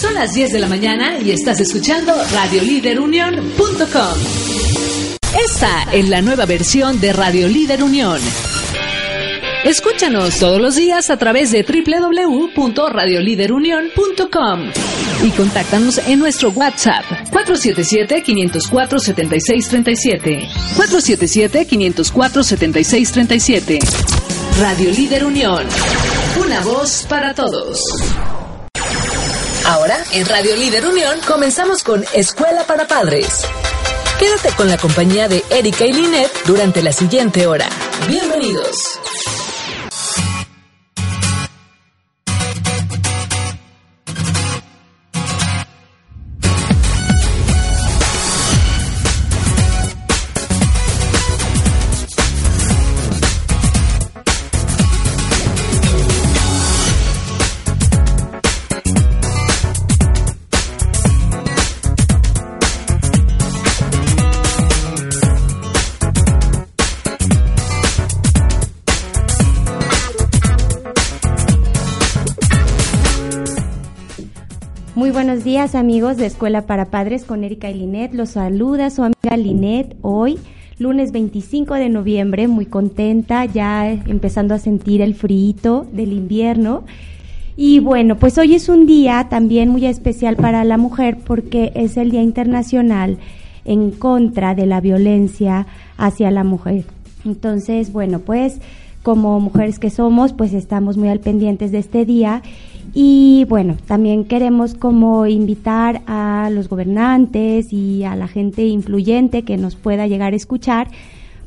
Son las 10 de la mañana y estás escuchando radioliderunión.com. Esta es la nueva versión de Radio Líder Unión. Escúchanos todos los días a través de www.radioliderunión.com y contáctanos en nuestro WhatsApp 477-504-7637. 477-504-7637. Radio Líder Unión. Una voz para todos. Ahora, en Radio Líder Unión, comenzamos con Escuela para Padres. Quédate con la compañía de Erika y Linet durante la siguiente hora. Bienvenidos. Amigos de Escuela para Padres con Erika y Linet. Los saluda su amiga Linet hoy, lunes 25 de noviembre, muy contenta, ya empezando a sentir el frío del invierno. Y bueno, pues hoy es un día también muy especial para la mujer porque es el Día Internacional en contra de la violencia hacia la mujer. Entonces, bueno, pues como mujeres que somos, pues estamos muy al pendientes de este día y bueno, también queremos como invitar a los gobernantes y a la gente influyente que nos pueda llegar a escuchar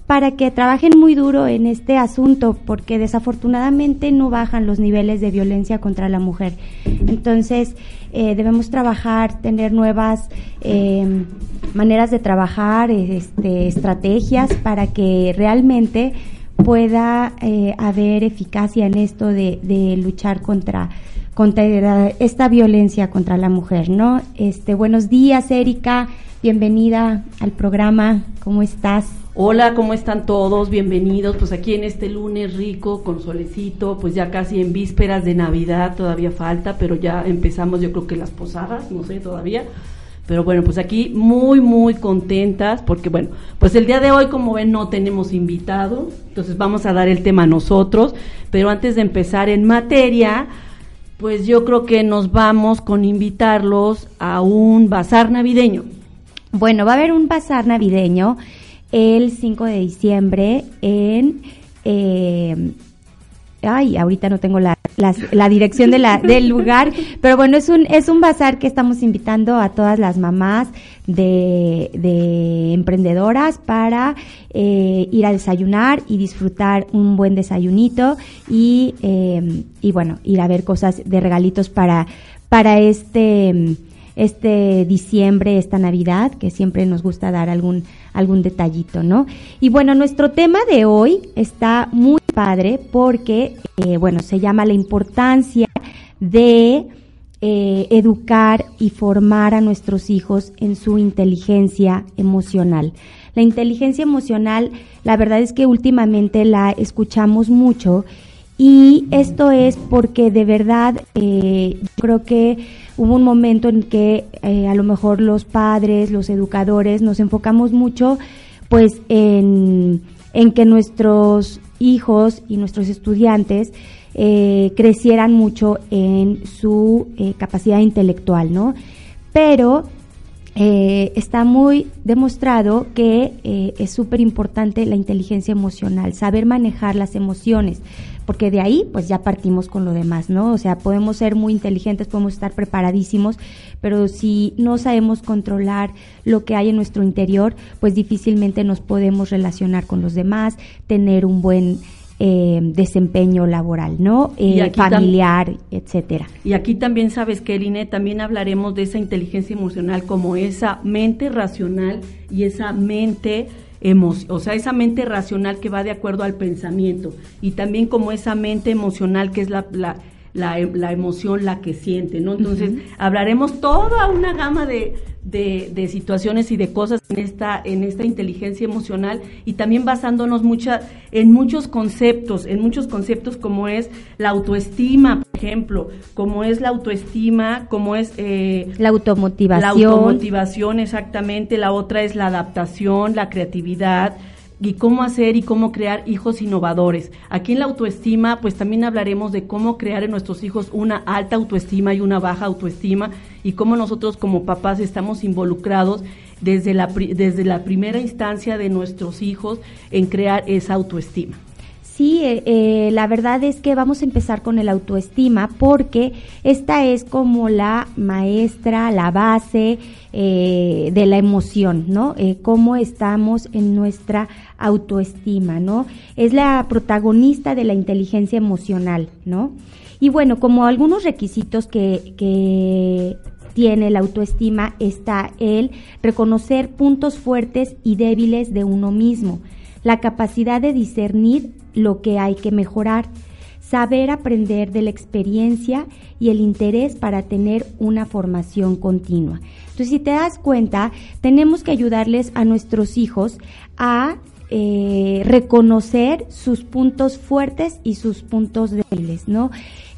para que trabajen muy duro en este asunto, porque desafortunadamente no bajan los niveles de violencia contra la mujer. Entonces, eh, debemos trabajar, tener nuevas eh, maneras de trabajar, este, estrategias para que realmente pueda eh, haber eficacia en esto de, de luchar contra contra esta violencia contra la mujer, ¿no? Este, buenos días, Erika, bienvenida al programa, ¿cómo estás? Hola, ¿cómo están todos? Bienvenidos, pues aquí en este lunes rico, con solecito, pues ya casi en vísperas de Navidad, todavía falta, pero ya empezamos yo creo que las posadas, no sé todavía. Pero bueno, pues aquí muy, muy contentas porque bueno, pues el día de hoy, como ven, no tenemos invitado, entonces vamos a dar el tema nosotros, pero antes de empezar en materia, pues yo creo que nos vamos con invitarlos a un bazar navideño. Bueno, va a haber un bazar navideño el 5 de diciembre en... Eh, ay, ahorita no tengo la, la, dirección de la, del lugar, pero bueno, es un, es un bazar que estamos invitando a todas las mamás de, de emprendedoras para eh, ir a desayunar y disfrutar un buen desayunito y, eh, y bueno, ir a ver cosas de regalitos para, para este, este diciembre, esta Navidad, que siempre nos gusta dar algún, algún detallito, ¿no? Y bueno, nuestro tema de hoy está muy padre porque, eh, bueno, se llama la importancia de eh, educar y formar a nuestros hijos en su inteligencia emocional. La inteligencia emocional, la verdad es que últimamente la escuchamos mucho y esto es porque de verdad eh, yo creo que hubo un momento en que a lo mejor los padres, los educadores nos enfocamos mucho pues en, en que nuestros hijos y nuestros estudiantes eh, crecieran mucho en su eh, capacidad intelectual, ¿no? Pero eh, está muy demostrado que es súper importante la inteligencia emocional, saber manejar las emociones, porque de ahí pues ya partimos con lo demás, ¿no? O sea, podemos ser muy inteligentes, podemos estar preparadísimos, pero si no sabemos controlar lo que hay en nuestro interior, pues difícilmente nos podemos relacionar con los demás, tener un buen eh, desempeño laboral, ¿no? Eh, familiar, etcétera. Y aquí también sabes que, Eline, también hablaremos de esa inteligencia emocional como esa mente racional y esa mente o sea, esa mente racional que va de acuerdo al pensamiento y también como esa mente emocional que es la, la, la, emoción la que siente, ¿no? Entonces, hablaremos toda una gama de, de, situaciones y de cosas en esta, en esta inteligencia emocional y también basándonos mucha, en muchos conceptos, en muchos conceptos como es la autoestima, por ejemplo, como es la autoestima, como es... Eh, la automotivación. La automotivación, exactamente. La otra es la adaptación, la creatividad, y cómo hacer y cómo crear hijos innovadores. Aquí en la autoestima, pues también hablaremos de cómo crear en nuestros hijos una alta autoestima y una baja autoestima y cómo nosotros como papás estamos involucrados desde la, desde la primera instancia de nuestros hijos en crear esa autoestima. Sí, eh, eh, la verdad es que vamos a empezar con el autoestima porque esta es como la maestra, la base eh, de la emoción, ¿no? cómo estamos en nuestra autoestima, ¿no? Es la protagonista de la inteligencia emocional, ¿no? Y bueno, como algunos requisitos que, que tiene la autoestima está el reconocer puntos fuertes y débiles de uno mismo, la capacidad de discernir lo que hay que mejorar, saber aprender de la experiencia y el interés para tener una formación continua. Entonces, si te das cuenta, tenemos que ayudarles a nuestros hijos a eh, reconocer sus puntos fuertes y sus puntos débiles, ¿no?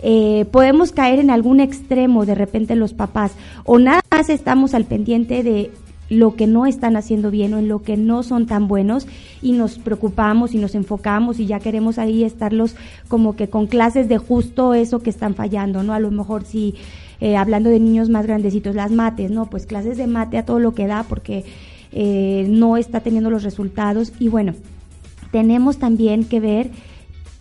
Eh, podemos caer en algún extremo de repente los papás o nada más estamos al pendiente de lo que no están haciendo bien o en lo que no son tan buenos y nos preocupamos y nos enfocamos y ya queremos ahí estarlos como que con clases de justo eso que están fallando, ¿no? A lo mejor si eh, hablando de niños más grandecitos, las mates, ¿no? Pues clases de mate a todo lo que da porque eh, no está teniendo los resultados y bueno, tenemos también que ver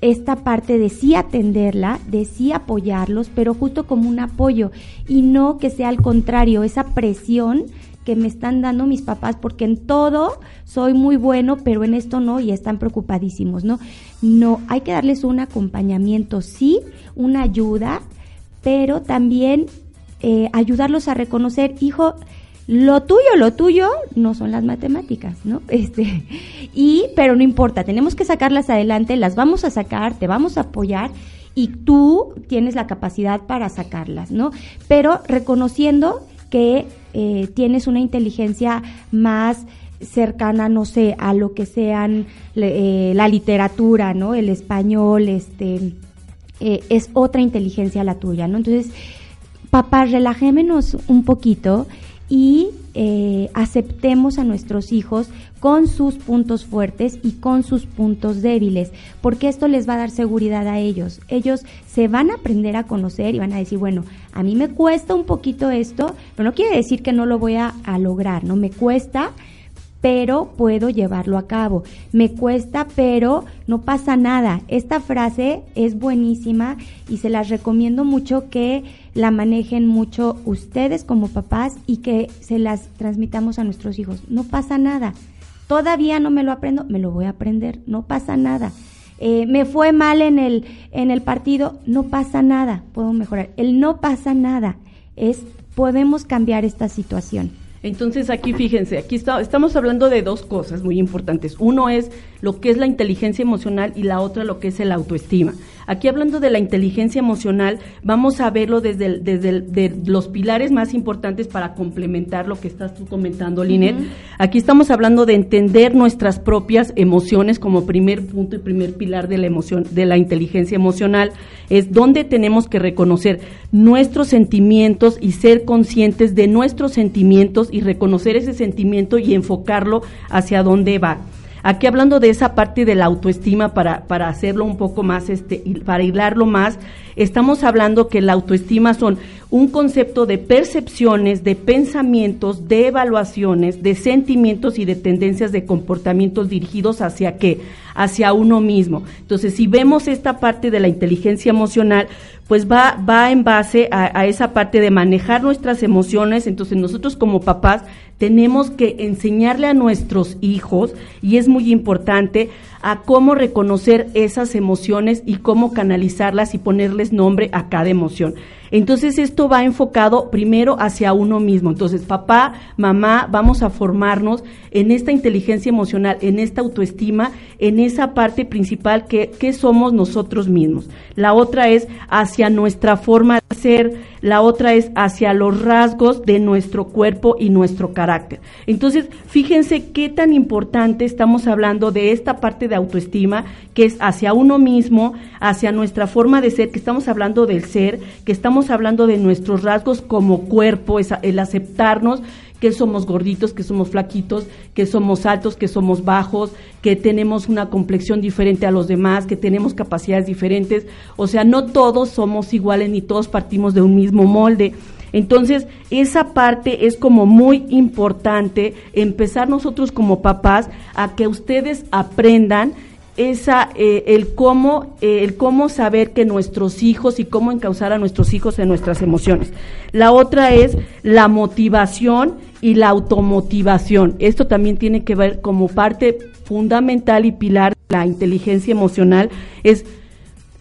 esta parte de sí atenderla, de sí apoyarlos, pero justo como un apoyo y no que sea al contrario, esa presión que me están dando mis papás porque en todo soy muy bueno, pero en esto no y están preocupadísimos, ¿no? No, hay que darles un acompañamiento, sí, una ayuda, pero también eh, ayudarlos a reconocer, hijo, lo tuyo, lo tuyo no son las matemáticas, ¿no? Este, y, pero no importa, tenemos que sacarlas adelante, las vamos a sacar, te vamos a apoyar y tú tienes la capacidad para sacarlas, ¿no? Pero reconociendo que eh, tienes una inteligencia más cercana, no sé, a lo que sean eh, la literatura, ¿no? El español, este, eh, es otra inteligencia la tuya, ¿no? Entonces, papá, relajémonos un poquito y eh, aceptemos a nuestros hijos con sus puntos fuertes y con sus puntos débiles, porque esto les va a dar seguridad a ellos. Ellos se van a aprender a conocer y van a decir, bueno, a mí me cuesta un poquito esto, pero no quiere decir que no lo voy a, a lograr, ¿no? Me cuesta, pero puedo llevarlo a cabo. Me cuesta, pero no pasa nada. Esta frase es buenísima y se las recomiendo mucho que la manejen mucho ustedes como papás y que se las transmitamos a nuestros hijos. No pasa nada. Todavía no me lo aprendo, me lo voy a aprender. No pasa nada. Eh, me fue mal en el, en el partido, no pasa nada, puedo mejorar. El no pasa nada es, podemos cambiar esta situación. Entonces aquí fíjense, aquí estamos hablando de dos cosas muy importantes. Uno es lo que es la inteligencia emocional y la otra lo que es el autoestima. Aquí hablando de la inteligencia emocional, vamos a verlo desde, desde los pilares más importantes para complementar lo que estás tú comentando, Linet. Aquí estamos hablando de entender nuestras propias emociones como primer punto y primer pilar de la emoción, de la inteligencia emocional. Es donde tenemos que reconocer nuestros sentimientos y ser conscientes de nuestros sentimientos y reconocer ese sentimiento y enfocarlo hacia dónde va. Aquí hablando de esa parte de la autoestima para, para hacerlo un poco más, este, para hilarlo más, estamos hablando que la autoestima son un concepto de percepciones, de pensamientos, de evaluaciones, de sentimientos y de tendencias de comportamientos dirigidos hacia qué? Hacia uno mismo. Entonces, si vemos esta parte de la inteligencia emocional, pues va, va en base a, a, esa parte de manejar nuestras emociones. Entonces nosotros como papás tenemos que enseñarle a nuestros hijos, y es muy importante, a cómo reconocer esas emociones y cómo canalizarlas y ponerles nombre a cada emoción. Entonces esto va enfocado primero hacia uno mismo. Entonces papá, mamá, vamos a formarnos en esta inteligencia emocional, en esta autoestima, en esa parte principal que, somos nosotros mismos. La otra es hacia nuestra forma de ser, la otra es hacia los rasgos de nuestro cuerpo y nuestro carácter. Entonces, fíjense qué tan importante estamos hablando de esta parte de autoestima, que es hacia uno mismo, hacia nuestra forma de ser, que estamos hablando del ser, que estamos hablando de nuestros rasgos como cuerpo, el aceptarnos que somos gorditos, que somos flaquitos, que somos altos, que somos bajos, que tenemos una complexión diferente a los demás, que tenemos capacidades diferentes. O sea, no todos somos iguales ni todos partimos de un mismo molde. Entonces, esa parte es como muy importante empezar nosotros como papás a que ustedes aprendan esa eh, el cómo eh, el cómo saber que nuestros hijos y cómo encauzar a nuestros hijos en nuestras emociones. La otra es la motivación y la automotivación. Esto también tiene que ver como parte fundamental y pilar de la inteligencia emocional es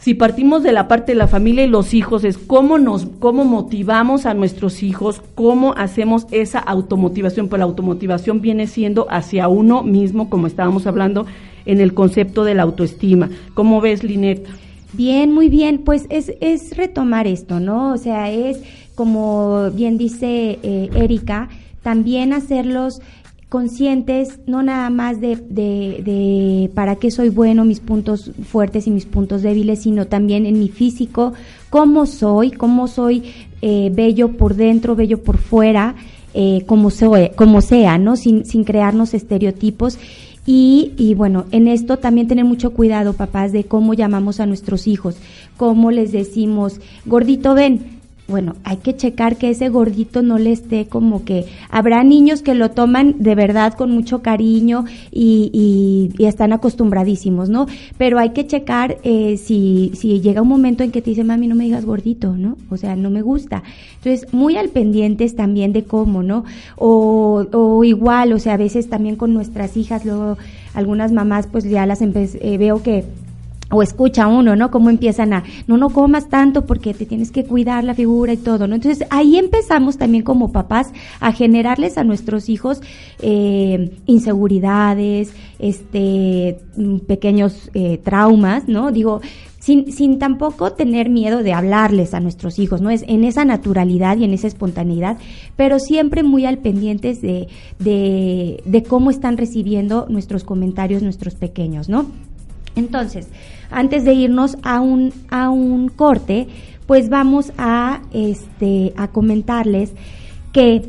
si partimos de la parte de la familia y los hijos, es cómo nos, cómo motivamos a nuestros hijos, cómo hacemos esa automotivación, pues la automotivación viene siendo hacia uno mismo, como estábamos hablando en el concepto de la autoestima. ¿Cómo ves, Linet? Bien, muy bien, pues es, es retomar esto, ¿no? O sea, es como bien dice eh, Erika, también hacerlos conscientes, no nada más de, de, para qué soy bueno, mis puntos fuertes y mis puntos débiles, sino también en mi físico, cómo soy, cómo soy eh, bello por dentro, bello por fuera, eh, como, como sea, ¿no? Sin, sin crearnos estereotipos. Y, y, bueno, en esto también tener mucho cuidado, papás, de cómo llamamos a nuestros hijos, cómo les decimos, gordito, ven, bueno, hay que checar que ese gordito no le esté como que habrá niños que lo toman de verdad con mucho cariño y, y, están acostumbradísimos, ¿no? Pero hay que checar eh, si, si llega un momento en que te dice, mami, no me digas gordito, ¿no? O sea, no me gusta. Entonces, muy al pendientes también de cómo, ¿no? O, o igual, o sea, a veces también con nuestras hijas, luego algunas mamás pues ya las eh, veo que o escucha uno, ¿no? Cómo empiezan a, no, no comas tanto porque te tienes que cuidar la figura y todo, ¿no? Entonces ahí empezamos también como papás a generarles a nuestros hijos eh, inseguridades, este, mm, pequeños eh, traumas, ¿no? Digo, sin, sin tampoco tener miedo de hablarles a nuestros hijos, ¿no? Es en esa naturalidad y en esa espontaneidad, pero siempre muy al pendientes de, de, de cómo están recibiendo nuestros comentarios nuestros pequeños, ¿no? Entonces, antes de irnos a un, a un corte, pues vamos a, este, a comentarles que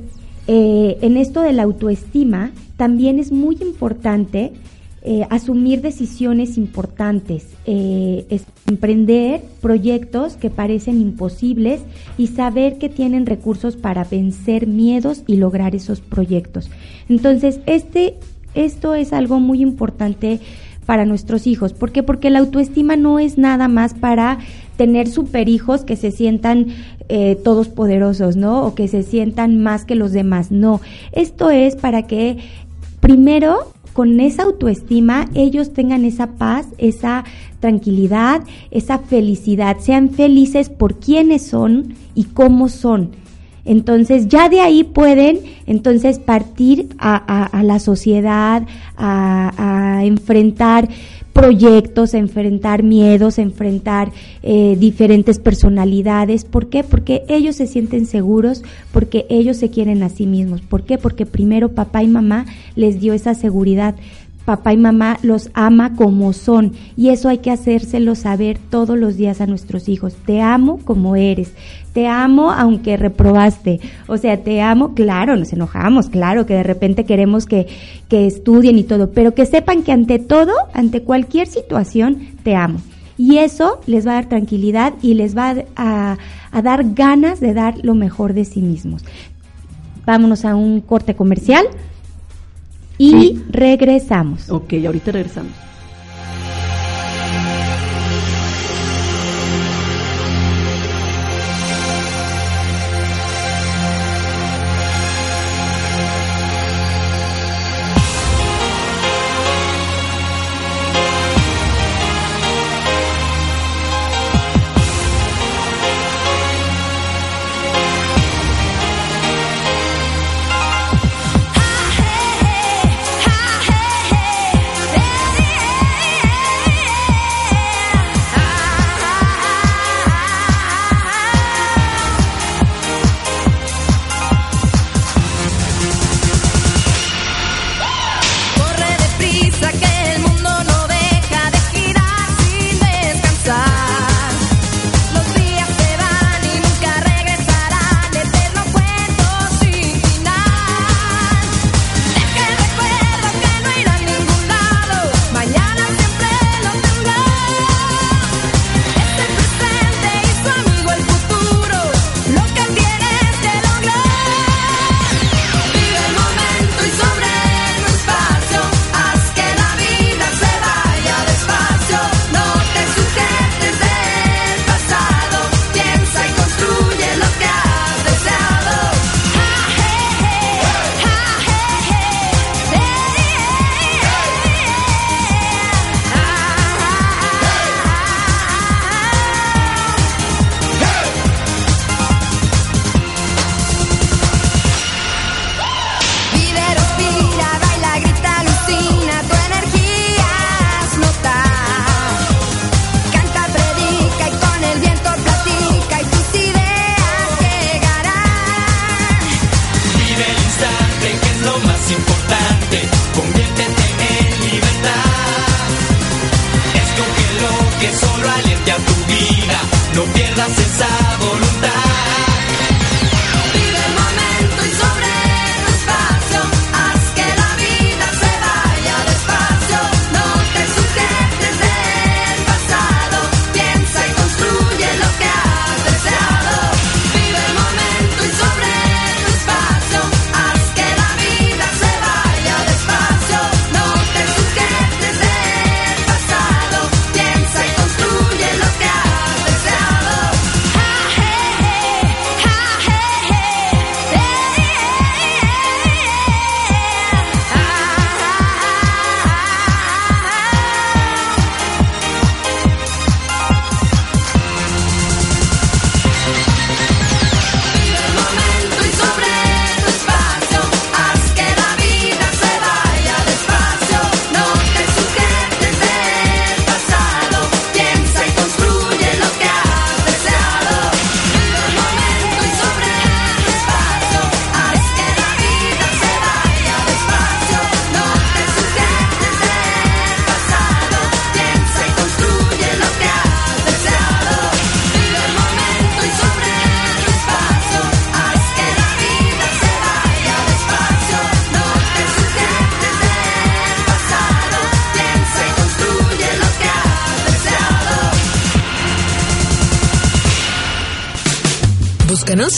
eh, en esto de la autoestima también es muy importante eh, asumir decisiones importantes, eh, emprender proyectos que parecen imposibles y saber que tienen recursos para vencer miedos y lograr esos proyectos. Entonces, este, esto es algo muy importante para nuestros hijos. ¿Por qué? Porque la autoestima no es nada más para tener superhijos que se sientan eh, todos poderosos, ¿no? O que se sientan más que los demás. No, esto es para que primero con esa autoestima ellos tengan esa paz, esa tranquilidad, esa felicidad, sean felices por quiénes son y cómo son entonces ya de ahí pueden entonces partir a, la sociedad, a, enfrentar proyectos, a enfrentar miedos, a enfrentar eh, diferentes personalidades. ¿Por qué? Porque ellos se sienten seguros, porque ellos se quieren a sí mismos. ¿Por qué? Porque primero papá y mamá les dio esa seguridad papá y mamá los ama como son y eso hay que hacérselo saber todos los días a nuestros hijos. Te amo como eres, te amo aunque reprobaste, o sea, te amo, claro, nos enojamos, claro, que de repente queremos que, que estudien y todo, pero que sepan que ante todo, ante cualquier situación, te amo. Y eso les va a dar tranquilidad y les va a, a dar ganas de dar lo mejor de sí mismos. Vámonos a un corte comercial y regresamos. Ok, ahorita regresamos.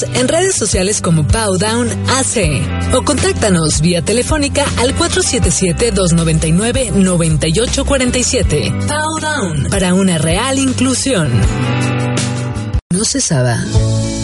En redes sociales como Powdown AC o contáctanos vía telefónica al 477-299-9847. Powdown para una real inclusión. No cesaba.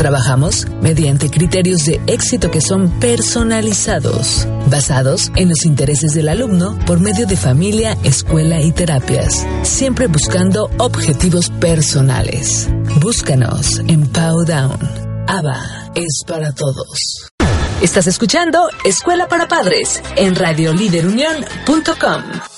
Trabajamos mediante criterios de éxito que son personalizados, basados en los intereses del alumno por medio de familia, escuela y terapias, siempre buscando objetivos personales. Búscanos en Powdown. ABA es para todos. Estás escuchando Escuela para Padres en radioliderunión.com.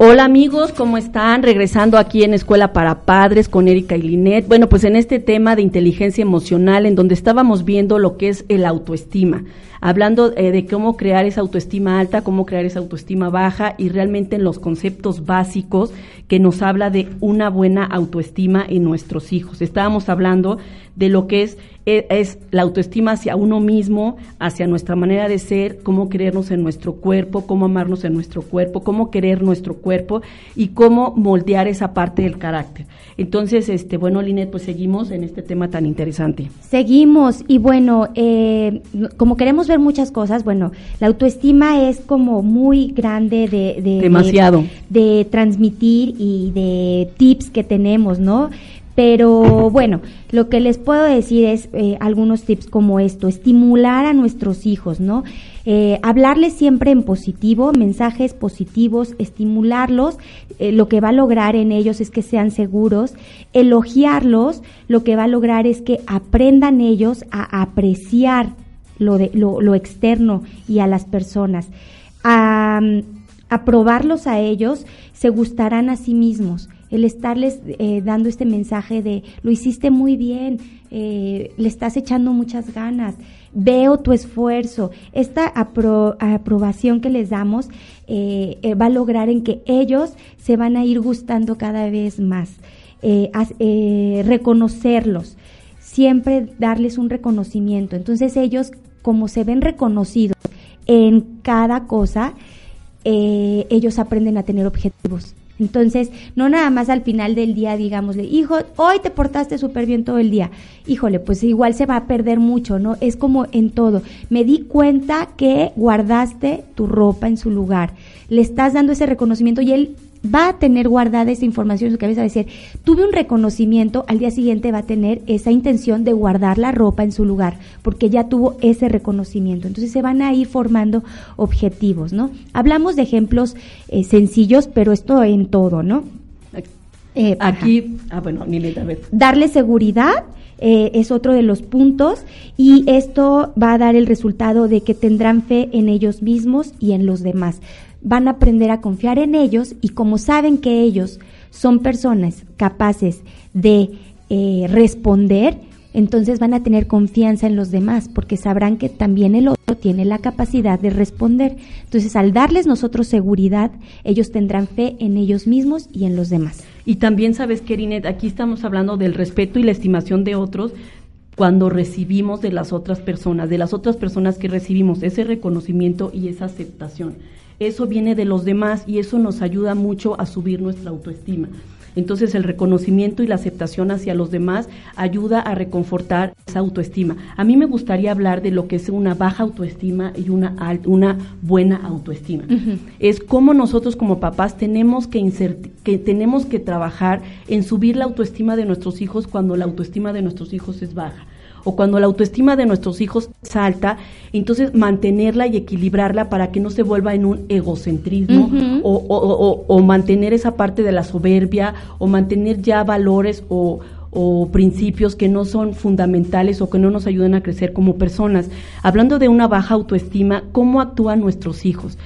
Hola amigos, ¿cómo están? Regresando aquí en Escuela para Padres con Erika y Linet. Bueno, pues en este tema de inteligencia emocional, en donde estábamos viendo lo que es el autoestima, hablando eh, de cómo crear esa autoestima alta, cómo crear esa autoestima baja y realmente en los conceptos básicos que nos habla de una buena autoestima en nuestros hijos. Estábamos hablando de lo que es e- es la autoestima hacia uno mismo, hacia nuestra manera de ser, cómo querernos en nuestro cuerpo, cómo amarnos en nuestro cuerpo, cómo querer nuestro cuerpo y cómo moldear esa parte del carácter. Entonces, este, bueno, Linet, pues seguimos en este tema tan interesante. Seguimos y bueno, eh, como queremos ver muchas cosas, bueno, la autoestima es como muy grande de, de- Demasiado. de, de transmitir y de tips que tenemos, ¿no? Pero bueno, lo que les puedo decir es eh, algunos tips como esto, estimular a nuestros hijos, ¿no? Eh, hablarles siempre en positivo, mensajes positivos, estimularlos, eh, lo que va a lograr en ellos es que sean seguros, elogiarlos, lo que va a lograr es que aprendan ellos a apreciar lo, de, lo, lo externo y a las personas. A, aprobarlos a ellos, se gustarán a sí mismos. El estarles eh, dando este mensaje de lo hiciste muy bien, eh, le estás echando muchas ganas, veo tu esfuerzo. Esta apro- aprobación que les damos eh, eh, va a lograr en que ellos se van a ir gustando cada vez más. Reconocerlos siempre darles un reconocimiento. Entonces ellos, como se ven reconocidos en cada cosa, eh, ellos aprenden a tener objetivos. Entonces, no nada más al final del día, digámosle, hijo, hoy te portaste súper bien todo el día. Híjole, pues igual se va a perder mucho, ¿no? Es como en todo. Me di cuenta que guardaste tu ropa en su lugar. Le estás dando ese reconocimiento y él va a tener guardada esa información en su cabeza, va a decir, tuve un reconocimiento, al día siguiente va a tener esa intención de guardar la ropa en su lugar, porque ya tuvo ese reconocimiento. Entonces se van a ir formando objetivos, ¿no? Hablamos de ejemplos eh, sencillos, pero esto en todo, ¿no? Eh, ajá. Aquí, ah, bueno, Linet, a ver. darle seguridad eh, es otro de los puntos y esto va a dar el resultado de que tendrán fe en ellos mismos y en los demás. Van a aprender a confiar en ellos y como saben que ellos son personas capaces de eh, responder, entonces van a tener confianza en los demás porque sabrán que también el otro tiene la capacidad de responder. Entonces, al darles nosotros seguridad, ellos tendrán fe en ellos mismos y en los demás. Y también sabes, Kerinet, aquí estamos hablando del respeto y la estimación de otros cuando recibimos de las otras personas, de las otras personas que recibimos ese reconocimiento y esa aceptación. Eso viene de los demás y eso nos ayuda mucho a subir nuestra autoestima. Entonces el reconocimiento y la aceptación hacia los demás ayuda a reconfortar esa autoestima. A mí me gustaría hablar de lo que es una baja autoestima y una, al- una buena autoestima. Es cómo nosotros como papás tenemos que, insert- que tenemos que trabajar en subir la autoestima de nuestros hijos cuando la autoestima de nuestros hijos es baja o cuando la autoestima de nuestros hijos es alta, entonces mantenerla y equilibrarla para que no se vuelva en un egocentrismo Ujú. o, o- o- o mantener esa parte de la soberbia o mantener ya valores o, o principios que no son fundamentales o que no nos ayudan a crecer como personas. Hablando de una baja autoestima, ¿cómo actúan nuestros hijos?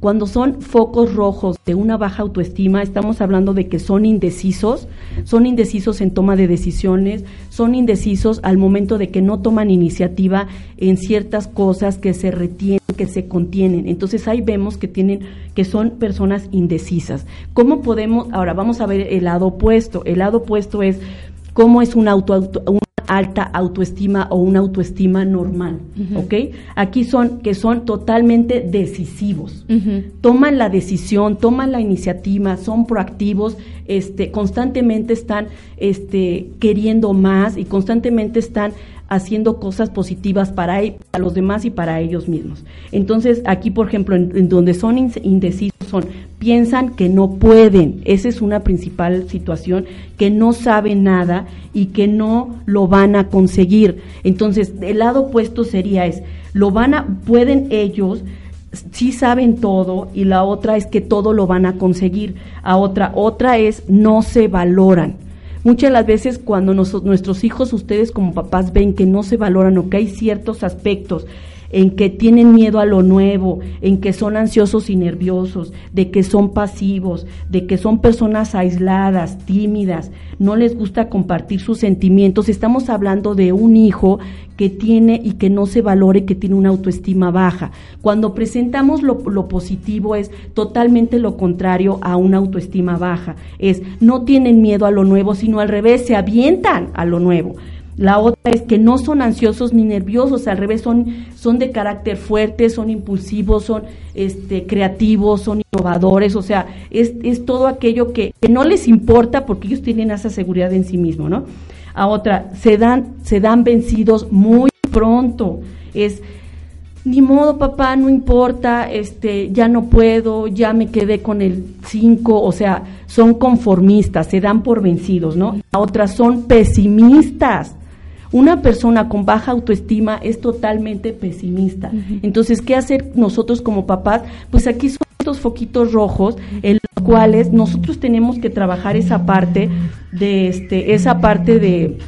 Cuando son focos rojos de una baja autoestima, estamos hablando de que son indecisos, son indecisos en toma de decisiones, son indecisos al momento de que no toman iniciativa en ciertas cosas que se retienen, que se contienen. Entonces ahí vemos que tienen que son personas indecisas. ¿Cómo podemos ahora vamos a ver el lado opuesto? El lado opuesto es cómo es una auto, auto- una alta autoestima o una autoestima normal, ¿ok? Aquí son que son totalmente decisivos. Toman la decisión, toman la iniciativa, son proactivos, este, constantemente están este, queriendo más y constantemente están haciendo cosas positivas para, los demás y para ellos mismos. Entonces, aquí, por ejemplo, en, donde son in- indecisos, son, piensan que no pueden. Esa es una principal situación, que no saben nada y que no lo van a conseguir. Entonces, el lado opuesto sería es, lo van a, pueden ellos, sí saben todo y la otra es que todo lo van a conseguir. A otra, otra es no se valoran. Muchas de las veces cuando nos- nuestros hijos, ustedes como papás ven que no se valoran o que hay ciertos aspectos en que tienen miedo a lo nuevo, en que son ansiosos y nerviosos, de que son pasivos, de que son personas aisladas, tímidas, no les gusta compartir sus sentimientos. Estamos hablando de un hijo que tiene y que no se valore, que tiene una autoestima baja. Cuando presentamos lo, lo positivo es totalmente lo contrario a una autoestima baja. Es no tienen miedo a lo nuevo, sino al revés, se avientan a lo nuevo. La otra es que no son ansiosos ni nerviosos, al revés, son, son de carácter fuerte, son impulsivos, son este, creativos, son innovadores, o sea, es, es todo aquello que, no les importa porque ellos tienen esa seguridad en sí mismos, ¿no? A otra, se dan, se dan vencidos muy pronto, es, ni modo papá, no importa, este, ya no puedo, ya me quedé con el 5, o sea, son conformistas, se dan por vencidos, ¿no? A otras son pesimistas. Una persona con baja autoestima es totalmente pesimista. Entonces, ¿qué hacer nosotros como papás? Pues aquí son estos foquitos rojos en los cuales nosotros tenemos que trabajar esa parte de este esa parte de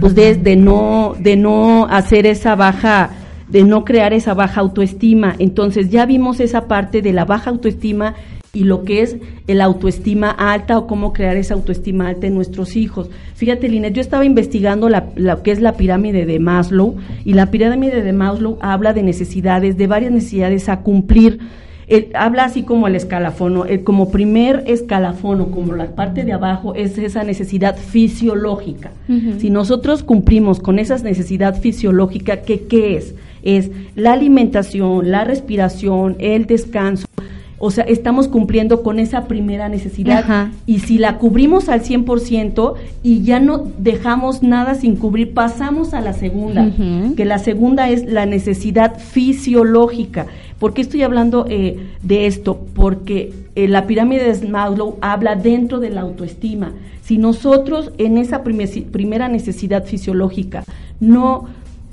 pues de, de no de no hacer esa baja de no crear esa baja autoestima. Entonces ya vimos esa parte de la baja autoestima y lo que es el autoestima alta o cómo crear esa autoestima alta en nuestros hijos. Fíjate, Linet, yo estaba investigando la, lo que es la pirámide de Maslow y la pirámide de Maslow habla de necesidades, de varias necesidades a cumplir. Él habla así como el escalafón, el, como primer escalafón o como la parte de abajo es esa necesidad fisiológica. Si nosotros cumplimos con esa necesidad fisiológica, ¿qué, ¿qué es? Es la alimentación, la respiración, el descanso. O sea, estamos cumpliendo con esa primera necesidad. Ajá. Y si la cubrimos al 100% y ya no dejamos nada sin cubrir, pasamos a la segunda, que la segunda es la necesidad fisiológica. ¿Por qué estoy hablando eh, de esto? Porque eh, la pirámide de Maslow habla dentro de la autoestima. Si nosotros en esa primer- primera necesidad fisiológica no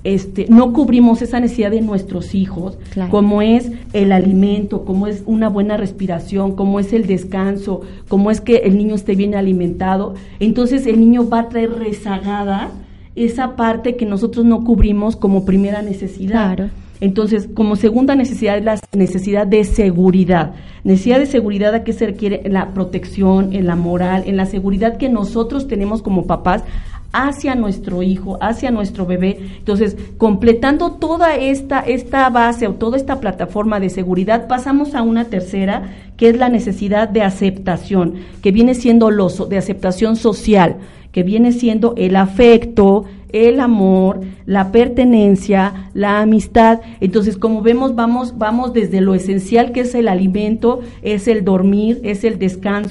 este, no cubrimos esa necesidad de nuestros hijos, Claro. como es el alimento, como es una buena respiración, como es el descanso, como es que el niño esté bien alimentado, entonces el niño va a traer rezagada esa parte que nosotros no cubrimos como primera necesidad. Claro. Entonces, como segunda necesidad es la necesidad de seguridad. Necesidad de seguridad a que se requiere en la protección, en la moral, en la seguridad que nosotros tenemos como papás hacia nuestro hijo, hacia nuestro bebé. Entonces, completando toda esta, esta base o toda esta plataforma de seguridad, pasamos a una tercera, que es la necesidad de aceptación, que viene siendo lo de aceptación social, que viene siendo el afecto, el amor, la pertenencia, la amistad. Entonces, como vemos, vamos, vamos desde lo esencial que es el alimento, es el dormir, es el descanso.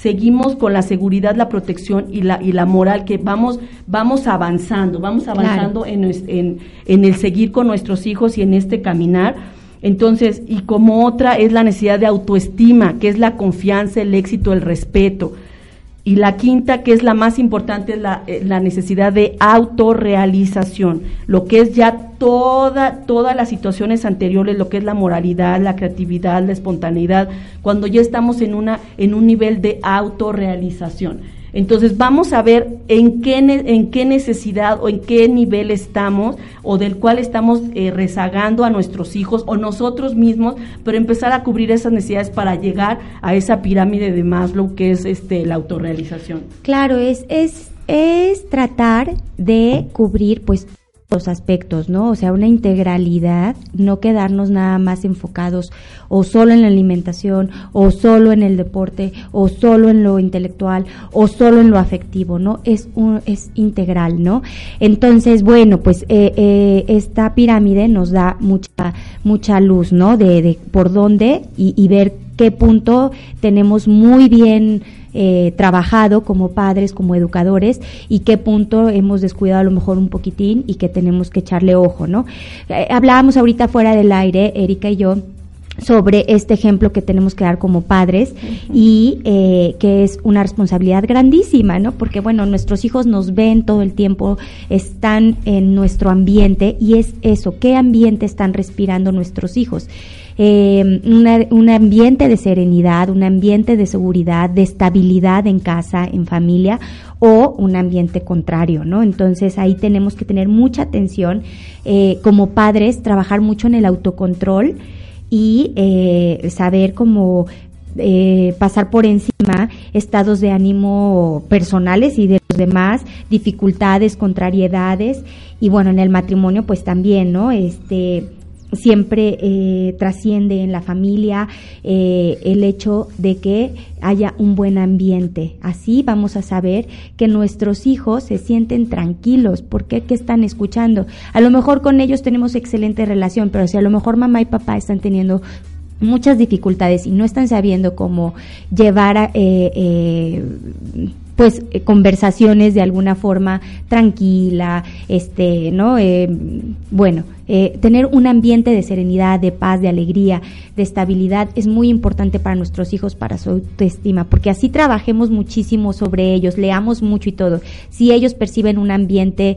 Seguimos con la seguridad, la protección y la, y la moral que vamos, vamos avanzando, vamos Claro. avanzando en, en, en el seguir con nuestros hijos y en este caminar. Entonces, y como otra es la necesidad de autoestima, que es la confianza, el éxito, el respeto. Y la quinta, que es la más importante, es la, eh, la necesidad de autorrealización, lo que es ya toda, todas las situaciones anteriores, lo que es la moralidad, la creatividad, la espontaneidad, cuando ya estamos en, una, en un nivel de autorrealización. Entonces vamos a ver en qué, en qué necesidad o en qué nivel estamos o del cual estamos eh, rezagando a nuestros hijos o nosotros mismos, pero empezar a cubrir esas necesidades para llegar a esa pirámide de Maslow que es este, la autorrealización. Claro, es, es, es tratar de cubrir pues los aspectos, ¿no? O sea, una integralidad, no quedarnos nada más enfocados o solo en la alimentación, o solo en el deporte, o solo en lo intelectual, o solo en lo afectivo, ¿no? Es un, es integral, ¿no? Entonces, bueno, pues eh, eh, esta pirámide nos da mucha, mucha luz, ¿no? De, de por dónde y, y ver qué punto tenemos muy bien eh, trabajado como padres, como educadores y qué punto hemos descuidado a lo mejor un poquitín y que tenemos que echarle ojo, ¿no? Eh, hablábamos ahorita fuera del aire, Erika y yo, sobre este ejemplo que tenemos que dar como padres y eh, que es una responsabilidad grandísima, ¿no? Porque bueno, nuestros hijos nos ven todo el tiempo, están en nuestro ambiente y es eso, ¿qué ambiente están respirando nuestros hijos? Eh, una- un ambiente de serenidad, un ambiente de seguridad, de estabilidad en casa, en familia o un ambiente contrario, ¿no? Entonces ahí tenemos que tener mucha atención eh, como padres, trabajar mucho en el autocontrol y eh, saber cómo eh, pasar por encima estados de ánimo personales y de los demás, dificultades, contrariedades y bueno, en el matrimonio pues también, ¿no? Este siempre eh, trasciende en la familia eh, el hecho de que haya un buen ambiente. Así vamos a saber que nuestros hijos se sienten tranquilos. ¿Por qué? ¿Qué están escuchando? A lo mejor con ellos tenemos excelente relación, pero si a lo mejor mamá y papá están teniendo muchas dificultades y no están sabiendo cómo llevar a, eh, eh, pues eh, conversaciones de alguna forma tranquila, este, ¿no? Eh, bueno, eh, tener un ambiente de serenidad, de paz, de alegría, de estabilidad es muy importante para nuestros hijos, para su autoestima, porque así trabajemos muchísimo sobre ellos, leamos mucho y todo. Si ellos perciben un ambiente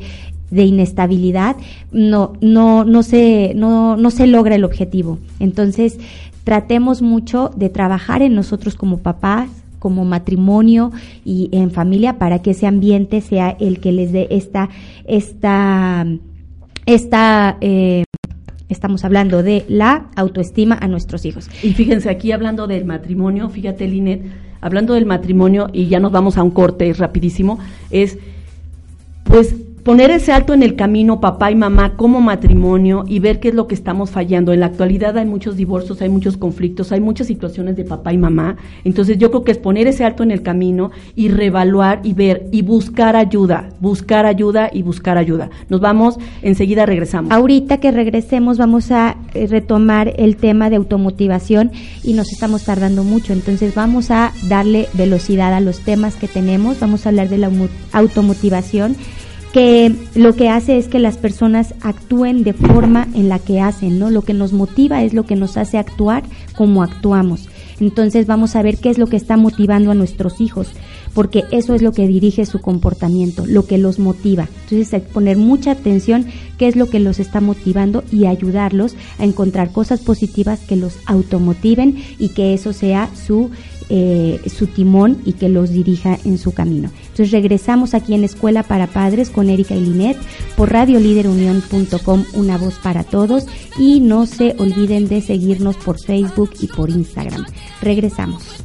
de inestabilidad, no, no, no se, no, no se logra el objetivo. Entonces, tratemos mucho de trabajar en nosotros como papás, como matrimonio y en familia para que ese ambiente sea el que les dé esta, esta, esta, eh, estamos hablando de la autoestima a nuestros hijos. Y fíjense, aquí hablando del matrimonio, fíjate Linet, hablando del matrimonio, y ya nos vamos a un corte rapidísimo, es pues poner ese alto en el camino papá y mamá como matrimonio y ver qué es lo que estamos fallando. En la actualidad hay muchos divorcios, hay muchos conflictos, hay muchas situaciones de papá y mamá. Entonces yo creo que es poner ese alto en el camino y reevaluar y ver y buscar ayuda, buscar ayuda y buscar ayuda. Nos vamos, enseguida regresamos. Ahorita que regresemos vamos a eh, retomar el tema de automotivación y nos estamos tardando mucho, entonces vamos a darle velocidad a los temas que tenemos, vamos a hablar de la automotivación que lo que hace es que las personas actúen de forma en la que hacen, ¿no? Lo que nos motiva es lo que nos hace actuar como actuamos. Entonces vamos a ver qué es lo que está motivando a nuestros hijos, porque eso es lo que dirige su comportamiento, lo que los motiva. Entonces hay que poner mucha atención qué es lo que los está motivando y ayudarlos a encontrar cosas positivas que los automotiven y que eso sea su eh, su timón y que los dirija en su camino. Entonces regresamos aquí en Escuela para Padres con Erika y Linet por radiolíderunión.com, una voz para todos y no se olviden de seguirnos por Facebook y por Instagram. Regresamos.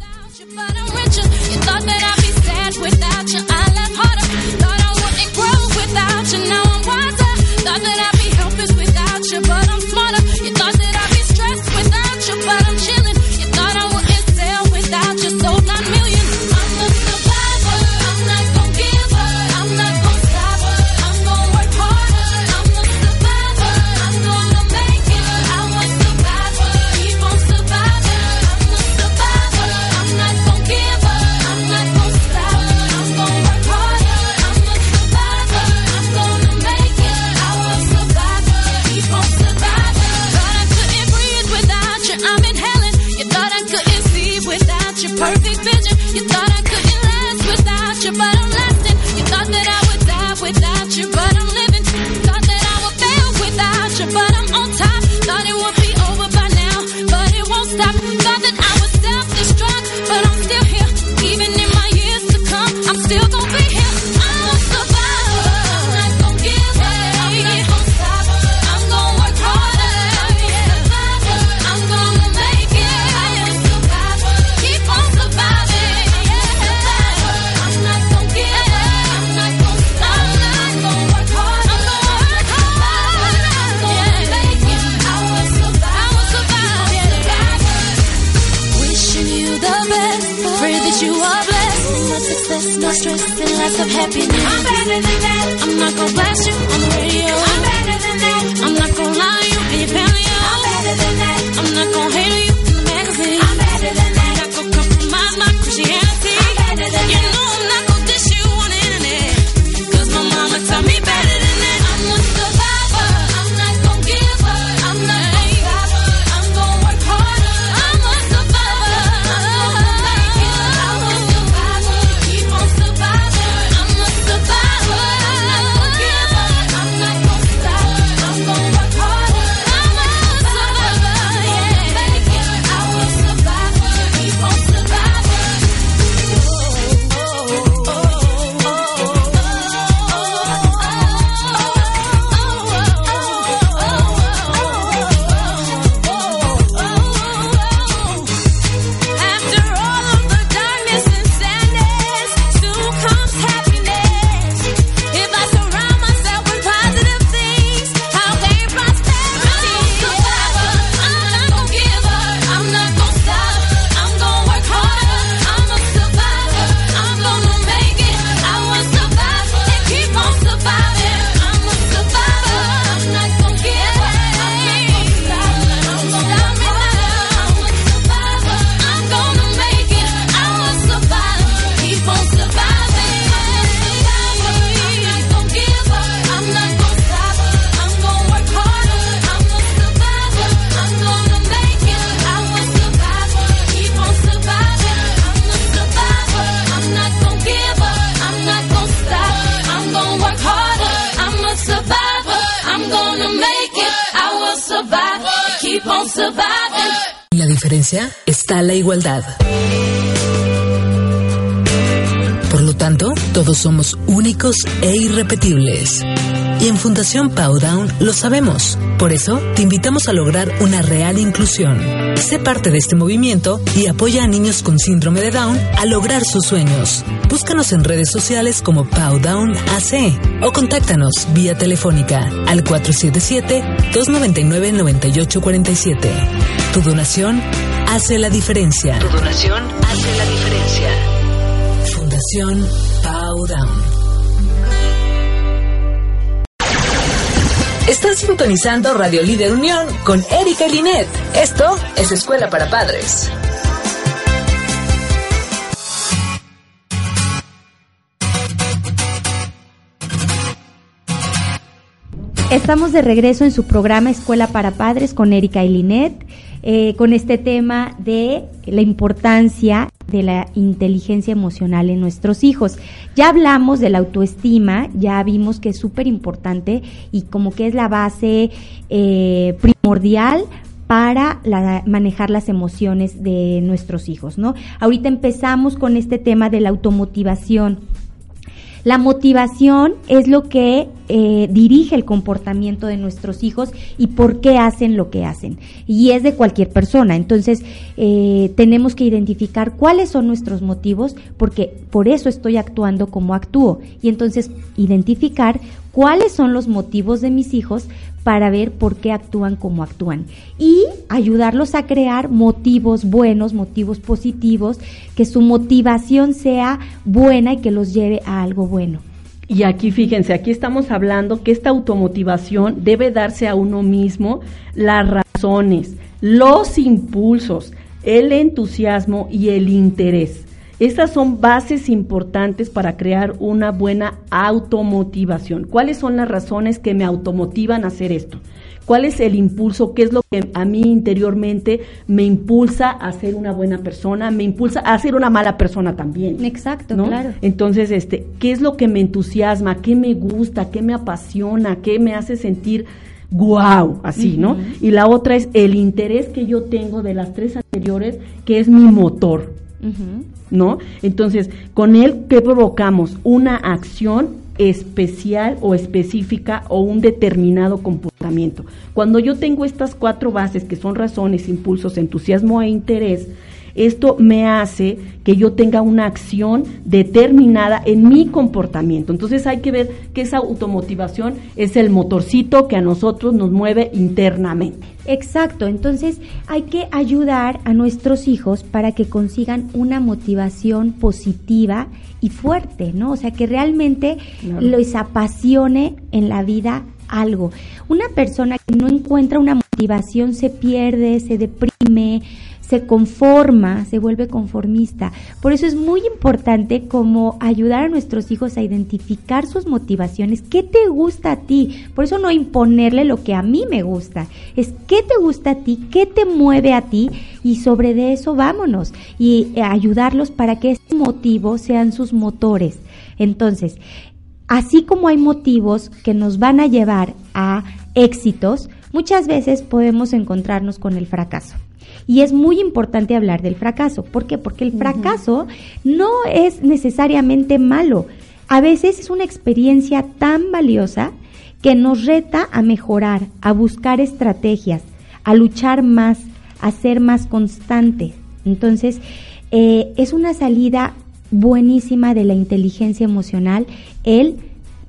glass of happiness. I'm better than that. I'm not gonna blast you on the radio. La diferencia está la igualdad. Por lo tanto, todos somos únicos e irrepetibles. Y en Fundación Powdown lo sabemos. Por eso, te invitamos a lograr una real inclusión. Sé parte de este movimiento y apoya a niños con síndrome de Down a lograr sus sueños. Búscanos en redes sociales como Powdown AC o contáctanos vía telefónica al 477-299-9847. Tu donación hace la diferencia. Tu donación hace la diferencia. Fundación Powdown. Están sintonizando Radio Líder Unión con Erika Linet. Esto es Escuela para Padres. Estamos de regreso en su programa Escuela para Padres con Erika y Linet eh, con este tema de la importancia de la inteligencia emocional en nuestros hijos. Ya hablamos de la autoestima, ya vimos que es súper importante y como que es la base eh, primordial para la, manejar las emociones de nuestros hijos, ¿no? Ahorita empezamos con este tema de la automotivación la motivación es lo que eh, dirige el comportamiento de nuestros hijos y por qué hacen lo que hacen. Y es de cualquier persona. Entonces, eh, tenemos que identificar cuáles son nuestros motivos, porque por eso estoy actuando como actúo. Y entonces, identificar cuáles son los motivos de mis hijos para ver por qué actúan como actúan y ayudarlos a crear motivos buenos, motivos positivos, que su motivación sea buena y que los lleve a algo bueno. Y aquí fíjense, aquí estamos hablando que esta automotivación debe darse a uno mismo las razones, los impulsos, el entusiasmo y el interés. Estas son bases importantes para crear una buena automotivación. ¿Cuáles son las razones que me automotivan a hacer esto? ¿Cuál es el impulso? ¿Qué es lo que a mí interiormente me impulsa a ser una buena persona? Me impulsa a ser una mala persona también. Exacto, ¿no? claro. Entonces, este, ¿qué es lo que me entusiasma? ¿Qué me gusta? ¿Qué me apasiona? ¿Qué me hace sentir guau? Así, ¿no? Y la otra es el interés que yo tengo de las tres anteriores, que es mi motor. ¿No? Entonces, con él, ¿qué provocamos? Una acción especial o específica o un determinado comportamiento. Cuando yo tengo estas cuatro bases que son razones, impulsos, entusiasmo e interés, esto me hace que yo tenga una acción determinada en mi comportamiento. Entonces hay que ver que esa automotivación es el motorcito que a nosotros nos mueve internamente. Exacto, entonces hay que ayudar a nuestros hijos para que consigan una motivación positiva y fuerte, ¿no? O sea, que realmente Claro. les apasione en la vida algo. Una persona que no encuentra una motivación se pierde, se deprime, se conforma, se vuelve conformista. Por eso es muy importante como ayudar a nuestros hijos a identificar sus motivaciones, qué te gusta a ti. Por eso no imponerle lo que a mí me gusta, es qué te gusta a ti, qué te mueve a ti y sobre de eso vámonos y eh, ayudarlos para que este motivo sean sus motores. Entonces, así como hay motivos que nos van a llevar a éxitos, muchas veces podemos encontrarnos con el fracaso. Y es muy importante hablar del fracaso. ¿Por qué? Porque el fracaso no es necesariamente malo. A veces es una experiencia tan valiosa que nos reta a mejorar, a buscar estrategias, a luchar más, a ser más constantes. Entonces, eh, es una salida buenísima de la inteligencia emocional el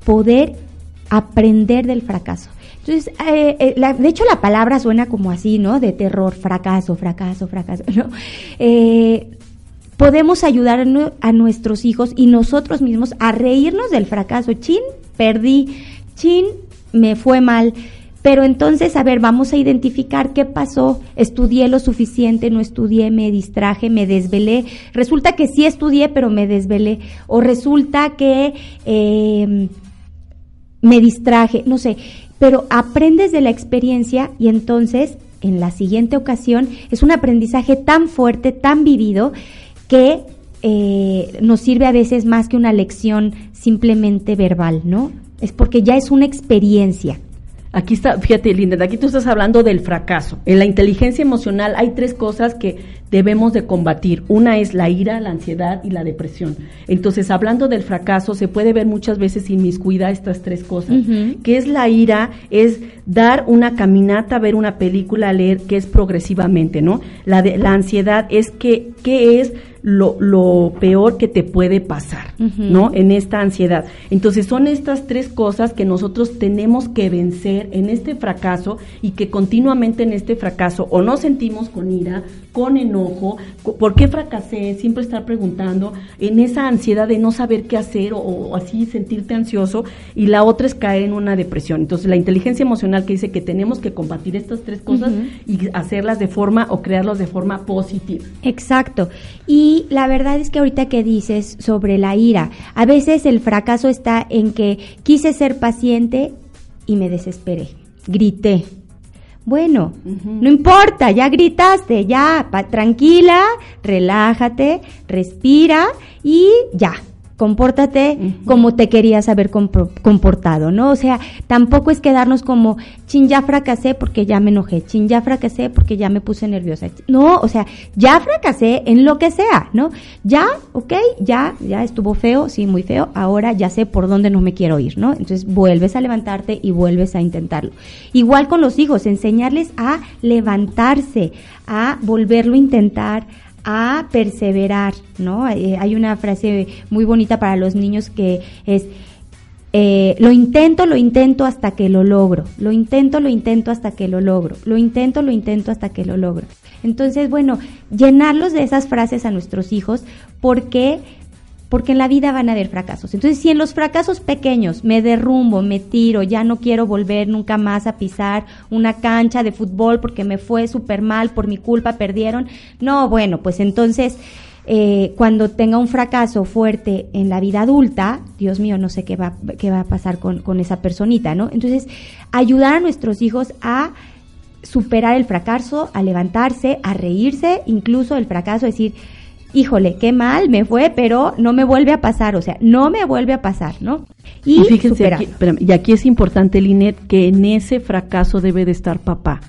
poder aprender del fracaso. Entonces, eh, eh, la- de hecho la palabra suena como así, ¿no? De terror, fracaso, fracaso, fracaso, ¿no? Eh, podemos ayudar a, nu- a nuestros hijos y nosotros mismos a reírnos del fracaso. Chin, perdí, chin, me fue mal. Pero entonces, a ver, vamos a identificar qué pasó. Estudié lo suficiente, no estudié, me distraje, me desvelé. Resulta que sí estudié, pero me desvelé. O resulta que eh, me distraje, no sé. Pero aprendes de la experiencia y entonces, en la siguiente ocasión, es un aprendizaje tan fuerte, tan vivido, que eh, nos sirve a veces más que una lección simplemente verbal, ¿no? Es porque ya es una experiencia. Aquí está, fíjate, Linda, aquí tú estás hablando del fracaso. En la inteligencia emocional hay tres cosas que debemos de combatir. Una es la ira, la ansiedad y la depresión. Entonces, hablando del fracaso, se puede ver muchas veces inmiscuida estas tres cosas. Ujú. ¿Qué es la ira? Es dar una caminata, ver una película, leer, que es progresivamente, ¿no? La, de, la ansiedad es que, ¿qué es lo, lo peor que te puede pasar. ¿no? En esta ansiedad. Entonces son estas tres cosas que nosotros tenemos que vencer en este fracaso y que continuamente en este fracaso o nos sentimos con ira, con enojo, co- ¿por qué fracasé? Siempre estar preguntando en esa ansiedad de no saber qué hacer o, o así sentirte ansioso y la otra es caer en una depresión. Entonces la inteligencia emocional que dice que tenemos que combatir estas tres cosas y hacerlas de forma o crearlas de forma positiva. Exacto. Y la verdad es que ahorita que dices sobre la ira, a veces el fracaso está en que quise ser paciente y me desesperé, grité. Bueno, no importa, ya gritaste, ya, pa- tranquila, relájate, respira y ya. Compórtate como te querías haber comportado, ¿no? O sea, tampoco es quedarnos como, chin, ya fracasé porque ya me enojé, chin, ya fracasé porque ya me puse nerviosa. No, o sea, ya fracasé en lo que sea, ¿no? Ya, ok, ya, ya estuvo feo, sí, muy feo, ahora ya sé por dónde no me quiero ir, ¿no? Entonces vuelves a levantarte y vuelves a intentarlo. Igual con los hijos, enseñarles a levantarse, a volverlo a intentar, a perseverar, ¿no? Eh, hay una frase muy bonita para los niños que es, eh, lo intento, lo intento hasta que lo logro, lo intento, lo intento hasta que lo logro, lo intento, lo intento hasta que lo logro. Entonces, bueno, llenarlos de esas frases a nuestros hijos porque porque en la vida van a haber fracasos. Entonces, si en los fracasos pequeños me derrumbo, me tiro, ya no quiero volver nunca más a pisar una cancha de fútbol porque me fue súper mal, por mi culpa perdieron, no, bueno, pues entonces, eh, cuando tenga un fracaso fuerte en la vida adulta, Dios mío, no sé qué va, qué va a pasar con, con esa personita, ¿no? Entonces, ayudar a nuestros hijos a superar el fracaso, a levantarse, a reírse, incluso el fracaso, decir, híjole, qué mal me fue, pero no me vuelve a pasar, o sea, no me vuelve a pasar, ¿no? Y, fíjense, superar. aquí, espérame, y aquí es importante, Linet, que en ese fracaso debe de estar papá.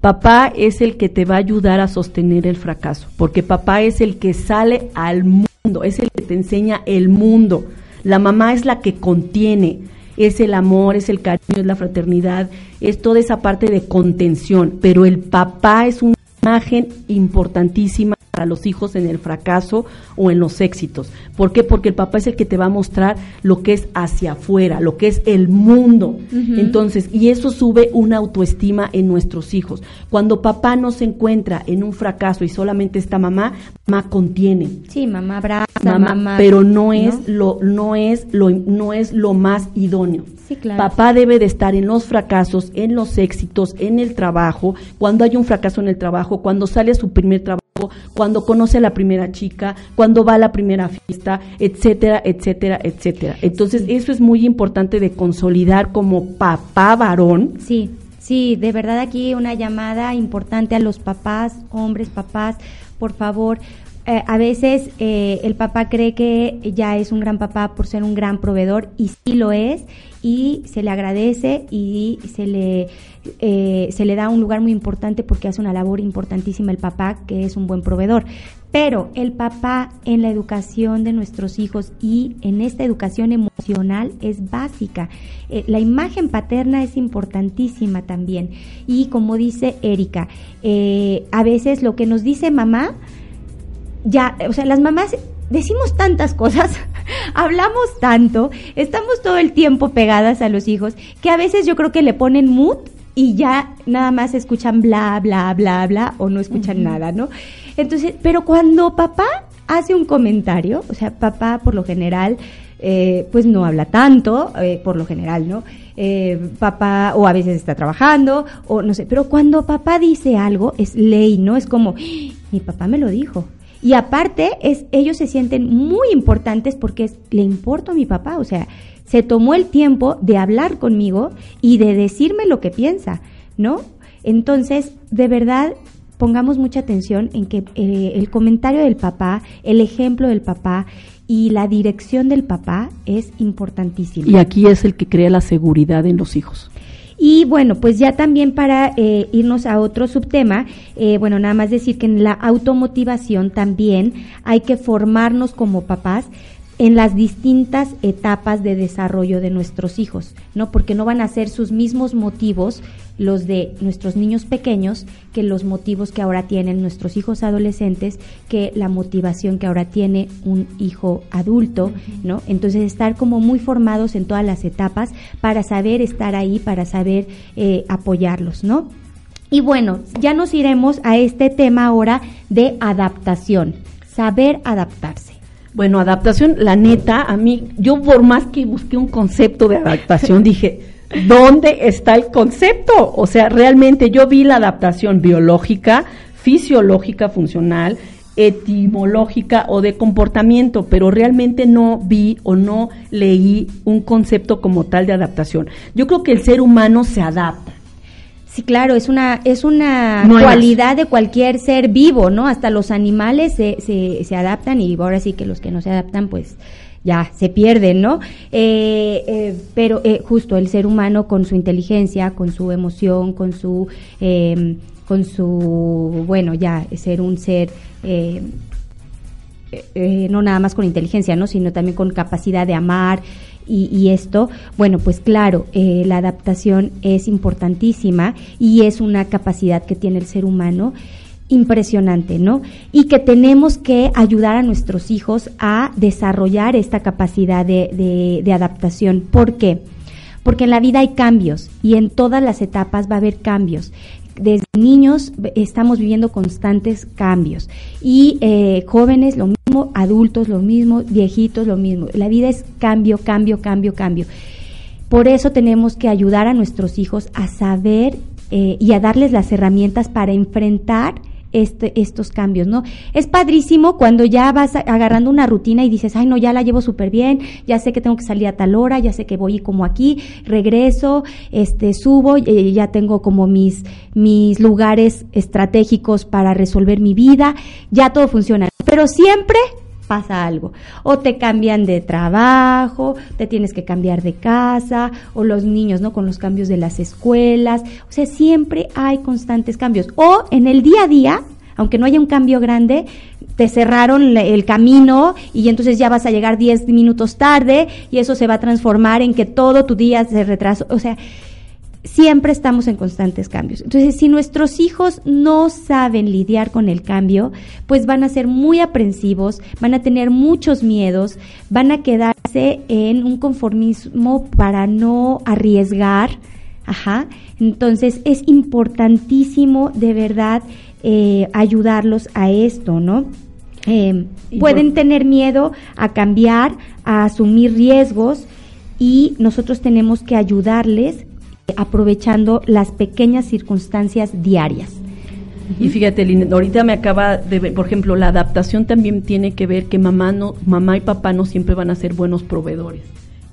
Papá es el que te va a ayudar a sostener el fracaso, porque papá es el que sale al mundo, es el que te enseña el mundo. La mamá es la que contiene, es el amor, es el cariño, es la fraternidad, es toda esa parte de contención, pero el papá es una imagen importantísima para los hijos en el fracaso o en los éxitos. ¿Por qué? Porque el papá es el que te va a mostrar lo que es hacia afuera, lo que es el mundo. Entonces, y eso sube una autoestima en nuestros hijos. Cuando papá no se encuentra en un fracaso y solamente está mamá, mamá contiene. Sí, mamá abraza, Mamá, mamá, pero no es lo no es lo no es lo más idóneo. Sí, claro. Papá debe de estar en los fracasos, en los éxitos, en el trabajo, cuando hay un fracaso en el trabajo, cuando sale a su primer trabajo, cuando conoce a la primera chica, cuando va a la primera fiesta, etcétera, etcétera, etcétera. Entonces, eso es muy importante de consolidar como papá varón. Sí, sí, de verdad aquí una llamada importante a los papás, hombres, papás, por favor. Eh, a veces eh, el papá cree que ya es un gran papá por ser un gran proveedor y sí lo es y se le agradece y se le eh, se le da un lugar muy importante porque hace una labor importantísima el papá que es un buen proveedor pero el papá en la educación de nuestros hijos y en esta educación emocional es básica. Eh, la imagen paterna es importantísima también. Y como dice Erika, eh, a veces lo que nos dice mamá, ya, o sea, las mamás decimos tantas cosas, hablamos tanto, estamos todo el tiempo pegadas a los hijos, que a veces yo creo que le ponen mood y ya nada más escuchan bla, bla, bla, bla, o no escuchan nada, ¿no? Entonces, pero cuando papá hace un comentario, o sea, papá por lo general, eh, pues no habla tanto, eh, por lo general, ¿no? Eh, papá o a veces está trabajando, o no sé, pero cuando papá dice algo es ley, ¿no? Es como, "¡Ah! mi papá me lo dijo. Y aparte, es, ellos se sienten muy importantes porque es, le importo a mi papá, o sea, se tomó el tiempo de hablar conmigo y de decirme lo que piensa, ¿no? Entonces, de verdad, pongamos mucha atención en que eh, el comentario del papá, el ejemplo del papá y la dirección del papá es importantísimo. Y aquí es el que crea la seguridad en los hijos. Y bueno, pues ya también para eh, irnos a otro subtema, eh, bueno, nada más decir que en la automotivación también hay que formarnos como papás en las distintas etapas de desarrollo de nuestros hijos, ¿no? Porque no van a ser sus mismos motivos los de nuestros niños pequeños que los motivos que ahora tienen nuestros hijos adolescentes, que la motivación que ahora tiene un hijo adulto, ¿no? Entonces estar como muy formados en todas las etapas para saber estar ahí, para saber eh, apoyarlos, ¿no? Y bueno, ya nos iremos a este tema ahora de adaptación, saber adaptarse. Bueno, adaptación, la neta, a mí, yo por más que busqué un concepto de adaptación, dije, ¿dónde está el concepto? O sea, realmente yo vi la adaptación biológica, fisiológica, funcional, etimológica o de comportamiento, pero realmente no vi o no leí un concepto como tal de adaptación. Yo creo que el ser humano se adapta. Sí, claro, es una, es una No cualidad de cualquier ser vivo, ¿no? Hasta los animales se, se, se adaptan y ahora sí que los que no se adaptan, pues ya se pierden, ¿no? Eh, eh, pero eh, justo el ser humano con su inteligencia, con su emoción, con su, eh, con su, bueno, ya ser un ser eh, eh, no nada más con inteligencia, ¿no? sino también con capacidad de amar y, y esto, bueno, pues claro, eh, la adaptación es importantísima y es una capacidad que tiene el ser humano impresionante, ¿no? Y que tenemos que ayudar a nuestros hijos a desarrollar esta capacidad de, de- adaptación. ¿Por qué? Porque en la vida hay cambios y en todas las etapas va a haber cambios. Desde niños estamos viviendo constantes cambios y eh, jóvenes lo mismo, adultos lo mismo, viejitos lo mismo. La vida es cambio, cambio, cambio, cambio. Por eso tenemos que ayudar a nuestros hijos a saber eh, y a darles las herramientas para enfrentar este, estos cambios, ¿no? Es padrísimo cuando ya vas agarrando una rutina y dices, ay, no, ya la llevo súper bien, ya sé que tengo que salir a tal hora, ya sé que voy como aquí, regreso, este, subo, ya tengo como mis, mis lugares estratégicos para resolver mi vida, ya todo funciona. Pero siempre pasa algo. O te cambian de trabajo, te tienes que cambiar de casa, o los niños, ¿no? Con los cambios de las escuelas. O sea, siempre hay constantes cambios. O en el día a día, aunque no haya un cambio grande, te cerraron el camino y entonces ya vas a llegar 10 minutos tarde y eso se va a transformar en que todo tu día se retrasó. O sea, siempre estamos en constantes cambios. Entonces, si nuestros hijos no saben lidiar con el cambio, pues van a ser muy aprensivos, van a tener muchos miedos, van a quedarse en un conformismo para no arriesgar. Ajá. Entonces, es importantísimo de verdad eh, ayudarlos a esto, ¿no? Eh, Y pueden por- tener miedo a cambiar, a asumir riesgos y nosotros tenemos que ayudarles aprovechando las pequeñas circunstancias diarias. Y fíjate, Lin, ahorita me acaba de ver, por ejemplo, la adaptación también tiene que ver que mamá no, mamá y papá no siempre van a ser buenos proveedores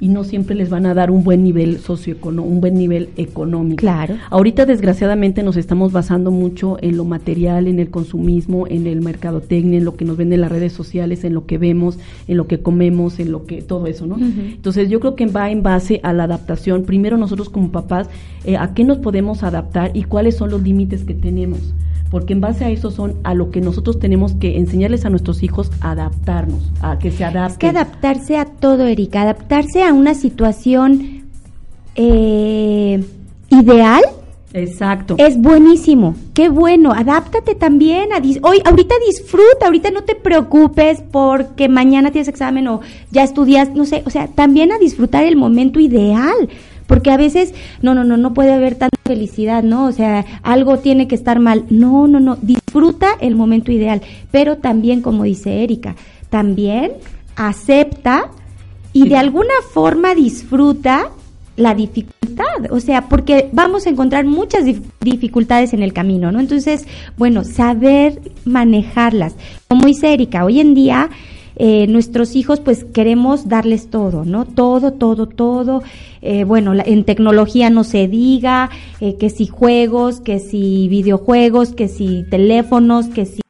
y no siempre les van a dar un buen nivel socioeconómico, un buen nivel económico. Claro. Ahorita desgraciadamente nos estamos basando mucho en lo material, en el consumismo, en el mercadotecnia, en lo que nos venden las redes sociales, en lo que vemos, en lo que comemos, en lo que todo eso, ¿no? Entonces yo creo que va en base a la adaptación. Primero nosotros como papás, eh, a qué nos podemos adaptar y cuáles son los límites que tenemos. Porque en base a eso son a lo que nosotros tenemos que enseñarles a nuestros hijos a adaptarnos, a que se adapten. Es que adaptarse a todo, Erika, adaptarse a una situación eh, ideal Exacto. es buenísimo. Qué bueno, adáptate también. A dis- Hoy, ahorita disfruta, ahorita no te preocupes porque mañana tienes examen o ya estudias, no sé, o sea, también a disfrutar el momento ideal. Porque a veces, no, no, no, no puede haber tanta felicidad, ¿no? O sea, algo tiene que estar mal. No, no, no, disfruta el momento ideal. Pero también, como dice Erika, también acepta y de alguna forma disfruta la dificultad, o sea, porque vamos a encontrar muchas dif- dificultades en el camino, ¿no? Entonces, bueno, saber manejarlas. Como dice Erika, hoy en día eh, nuestros hijos pues queremos darles todo, ¿no? Todo, todo, todo. Eh, bueno, la- en tecnología no se diga, eh, que si juegos, que si videojuegos, que si teléfonos, que si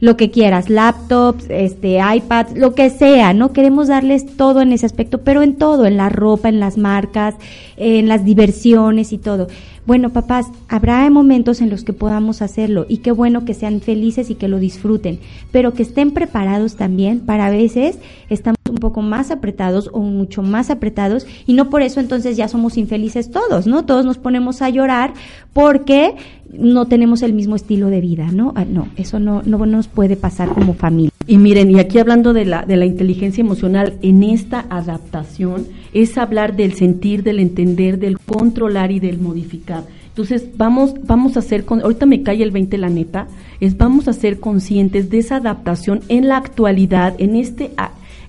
lo que quieras, laptops, este, iPads, lo que sea, ¿no? Queremos darles todo en ese aspecto, pero en todo, en la ropa, en las marcas, en las diversiones y todo. Bueno, papás, habrá momentos en los que podamos hacerlo y qué bueno que sean felices y que lo disfruten, pero que estén preparados también para a veces estamos un poco más apretados o mucho más apretados y no por eso entonces ya somos infelices todos, ¿no? Todos nos ponemos a llorar porque no tenemos el mismo estilo de vida, ¿no? Ah, no, eso no, no nos puede pasar como familia. Y miren, y aquí hablando de la, de la inteligencia emocional, en esta adaptación es hablar del sentir, del entender, del controlar y del modificar. Entonces, vamos, vamos a ser, con, ahorita me cae el 20 la neta, es vamos a ser conscientes de esa adaptación en la actualidad, en este,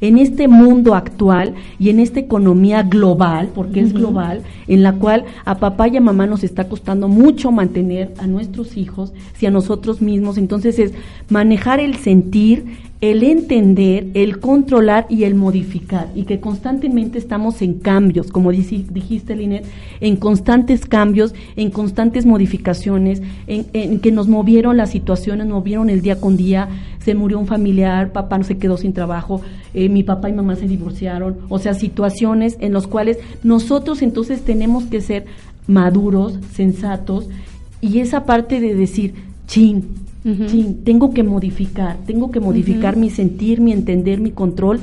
en este mundo actual y en esta economía global, porque es global, en la cual a papá y a mamá nos está costando mucho mantener a nuestros hijos y a nosotros mismos. Entonces es manejar el sentir, el entender, el controlar y el modificar, y que constantemente estamos en cambios, como dijiste, Linet, en constantes cambios, en constantes modificaciones, en, en que nos movieron las situaciones, nos movieron el día con día, se murió un familiar, papá no se quedó sin trabajo, eh, mi papá y mamá se divorciaron, o sea, situaciones en las cuales nosotros entonces tenemos que ser maduros, sensatos, y esa parte de decir, chin, Chin, tengo que modificar, tengo que modificar mi sentir, mi entender, mi control,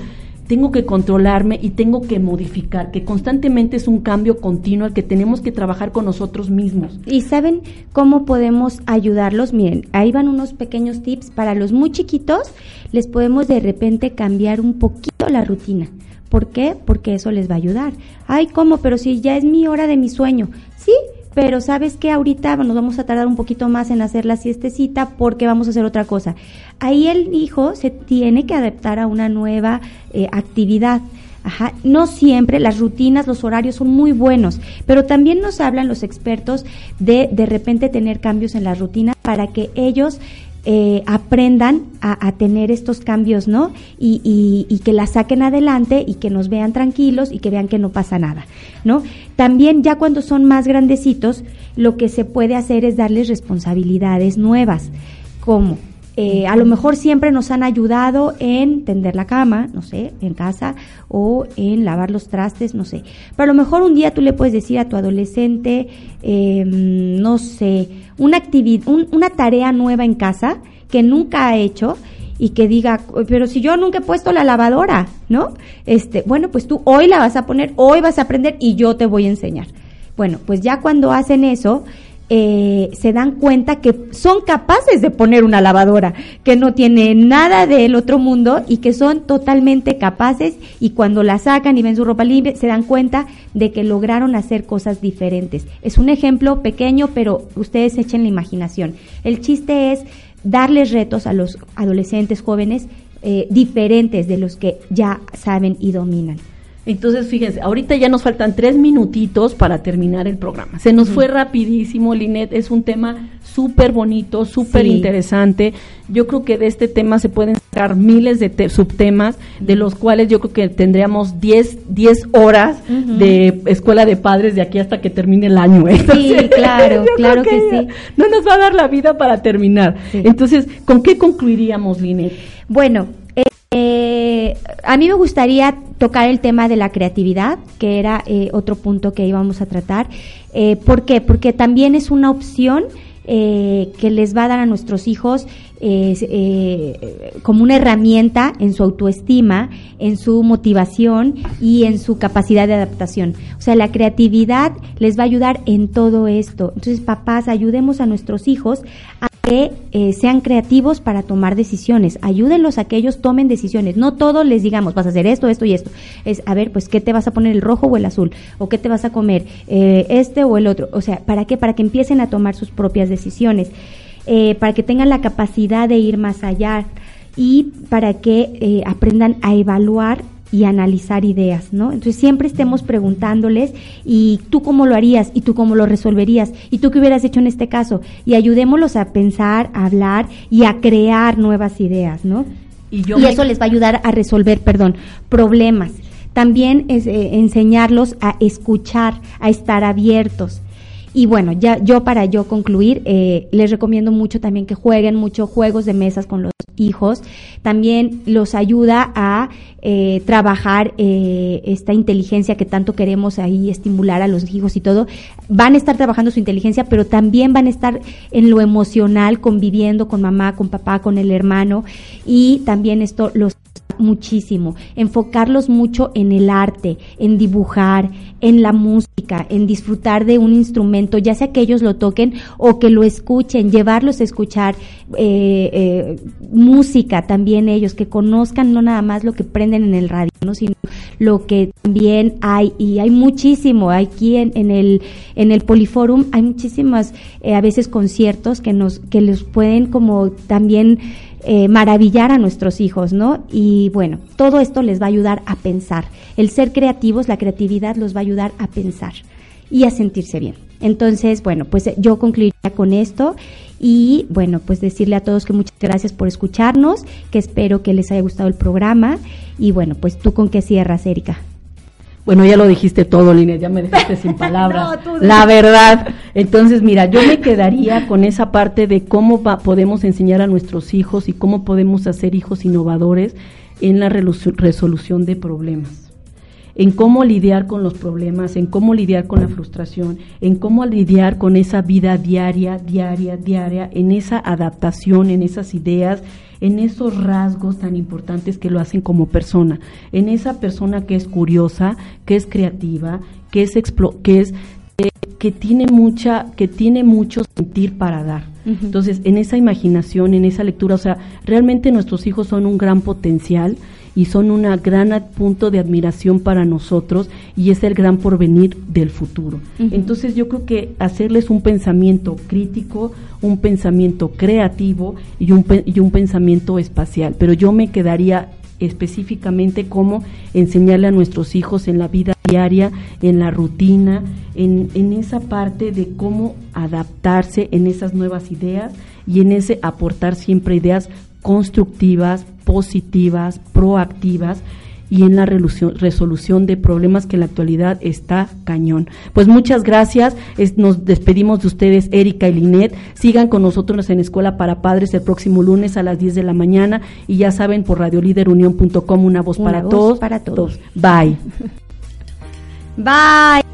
tengo que controlarme y tengo que modificar, que constantemente es un cambio continuo al que tenemos que trabajar con nosotros mismos. ¿Y saben cómo podemos ayudarlos? Miren, ahí van unos pequeños tips. Para los muy chiquitos, les podemos de repente cambiar un poquito la rutina. ¿Por qué? Porque eso les va a ayudar. Ay, ¿cómo? Pero si ya es mi hora de mi sueño. Sí, pero sabes que ahorita nos vamos a tardar un poquito más en hacer la siestecita porque vamos a hacer otra cosa. Ahí el hijo se tiene que adaptar a una nueva eh, actividad. Ajá. No siempre las rutinas, los horarios son muy buenos, pero también nos hablan los expertos de de repente tener cambios en las rutinas para que ellos eh, aprendan a, tener estos cambios, ¿no? Y, y- y que la saquen adelante y que nos vean tranquilos y que vean que no pasa nada, ¿no? También ya cuando son más grandecitos, lo que se puede hacer es darles responsabilidades nuevas, como eh, a lo mejor siempre nos han ayudado en tender la cama, no sé, en casa, o en lavar los trastes, no sé. Pero a lo mejor un día tú le puedes decir a tu adolescente, eh, no sé, una, actividad, una tarea nueva en casa que nunca ha hecho y que diga, pero si yo nunca he puesto la lavadora, ¿no? Este, bueno, pues tú hoy la vas a poner, hoy vas a aprender y yo te voy a enseñar. Bueno, pues ya cuando hacen eso, eh, se dan cuenta que son capaces de poner una lavadora, que no tiene nada del otro mundo y que son totalmente capaces y cuando la sacan y ven su ropa limpia, se dan cuenta de que lograron hacer cosas diferentes. Es un ejemplo pequeño, pero ustedes echen la imaginación. El chiste es darles retos a los adolescentes jóvenes eh, diferentes de los que ya saben y dominan. Entonces, fíjense, ahorita ya nos faltan tres minutitos para terminar el programa. Se nos fue rapidísimo, Linet. Es un tema súper bonito, súper Sí. interesante. Yo creo que de este tema se pueden sacar miles de te- subtemas, de los cuales yo creo que tendríamos 10, 10 horas de escuela de padres de aquí hasta que termine el año. ¿eh? Sí, claro, claro que sí. No nos va a dar la vida para terminar. Sí. Entonces, ¿con qué concluiríamos, Linet? Bueno, a mí me gustaría tocar el tema de la creatividad, que era eh, otro punto que íbamos a tratar. Eh, ¿Por qué? Porque también es una opción eh, que les va a dar a nuestros hijos eh, como una herramienta en su autoestima, en su motivación y en su capacidad de adaptación. O sea, la creatividad les va a ayudar en todo esto. Entonces, papás, ayudemos a nuestros hijos a que eh, sean creativos para tomar decisiones. Ayúdenlos a que ellos tomen decisiones. No todos les digamos, vas a hacer esto, esto y esto. Es, a ver, pues, ¿qué te vas a poner, el rojo o el azul? ¿O qué te vas a comer, eh, este o el otro? O sea, ¿para qué? Para que empiecen a tomar sus propias decisiones. Eh, para que tengan la capacidad de ir más allá y para que eh, aprendan a evaluar y analizar ideas, ¿no? Entonces siempre estemos preguntándoles y tú cómo lo harías y tú cómo lo resolverías y tú qué hubieras hecho en este caso y ayudémoslos a pensar, a hablar y a crear nuevas ideas, ¿no? Y yo y me- eso les va a ayudar a resolver, perdón, problemas. También es eh, enseñarlos a escuchar, a estar abiertos. Y bueno, ya yo para yo concluir, eh, les recomiendo mucho también que jueguen mucho juegos de mesas con los hijos. También los ayuda a eh, trabajar eh, esta inteligencia que tanto queremos ahí estimular a los hijos y todo. Van a estar trabajando su inteligencia, pero también van a estar en lo emocional, conviviendo con mamá, con papá, con el hermano. Y también esto los muchísimo, enfocarlos mucho en el arte, en dibujar, en la música, en disfrutar de un instrumento, ya sea que ellos lo toquen o que lo escuchen, llevarlos a escuchar eh, eh, música también ellos, que conozcan no nada más lo que prenden en el radio, ¿no? sino lo que también hay, y hay muchísimo, aquí en, en el, en el Poliforum hay muchísimas eh, a veces conciertos que nos, que les pueden como también eh, maravillar a nuestros hijos, ¿no? Y bueno, todo esto les va a ayudar a pensar. El ser creativos, la creatividad los va a ayudar a pensar. y a sentirse bien. Entonces, bueno, pues eh, yo concluiría con esto y bueno, pues decirle a todos que muchas gracias por escucharnos, que espero que les haya gustado el programa y bueno, pues tú con qué cierras, Erika. Bueno, ya lo dijiste todo, Linet, ya me dejaste sin palabras. No, tú- La verdad. Entonces, mira, yo me quedaría con esa parte de cómo va- podemos enseñar a nuestros hijos y cómo podemos hacer hijos innovadores en la resolu- resolución de problemas. En cómo lidiar con los problemas, en cómo lidiar con la frustración, en cómo lidiar con esa vida diaria, diaria, diaria, en esa adaptación, en esas ideas, en esos rasgos tan importantes que lo hacen como persona, en esa persona que es curiosa, que es creativa, que es explo- que es eh, que tiene mucha que tiene mucho sentir para dar. Entonces, en esa imaginación, en esa lectura, o sea, realmente nuestros hijos son un gran potencial y son un gran punto de admiración para nosotros y es el gran porvenir del futuro. Entonces, yo creo que hacerles un pensamiento crítico, un pensamiento creativo y un, y un pensamiento espacial. Pero yo me quedaría específicamente cómo enseñarle a nuestros hijos en la vida diaria, en la rutina, en, en esa parte de cómo adaptarse en esas nuevas ideas y en ese aportar siempre ideas constructivas, positivas, proactivas y en la resolución, de problemas que en la actualidad está cañón. Pues muchas gracias, es- nos despedimos de ustedes, Erika y Linet. Sigan con nosotros en Escuela para Padres el próximo lunes a las 10 de la mañana y ya saben por radioliderunión.com una voz Una para voz todos. para todos. Bye. Bye.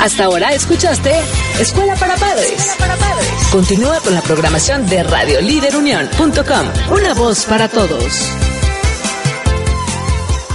Hasta ahora escuchaste Escuela para Padres. Continúa con la programación de radiolíderunión.com. Una voz para todos.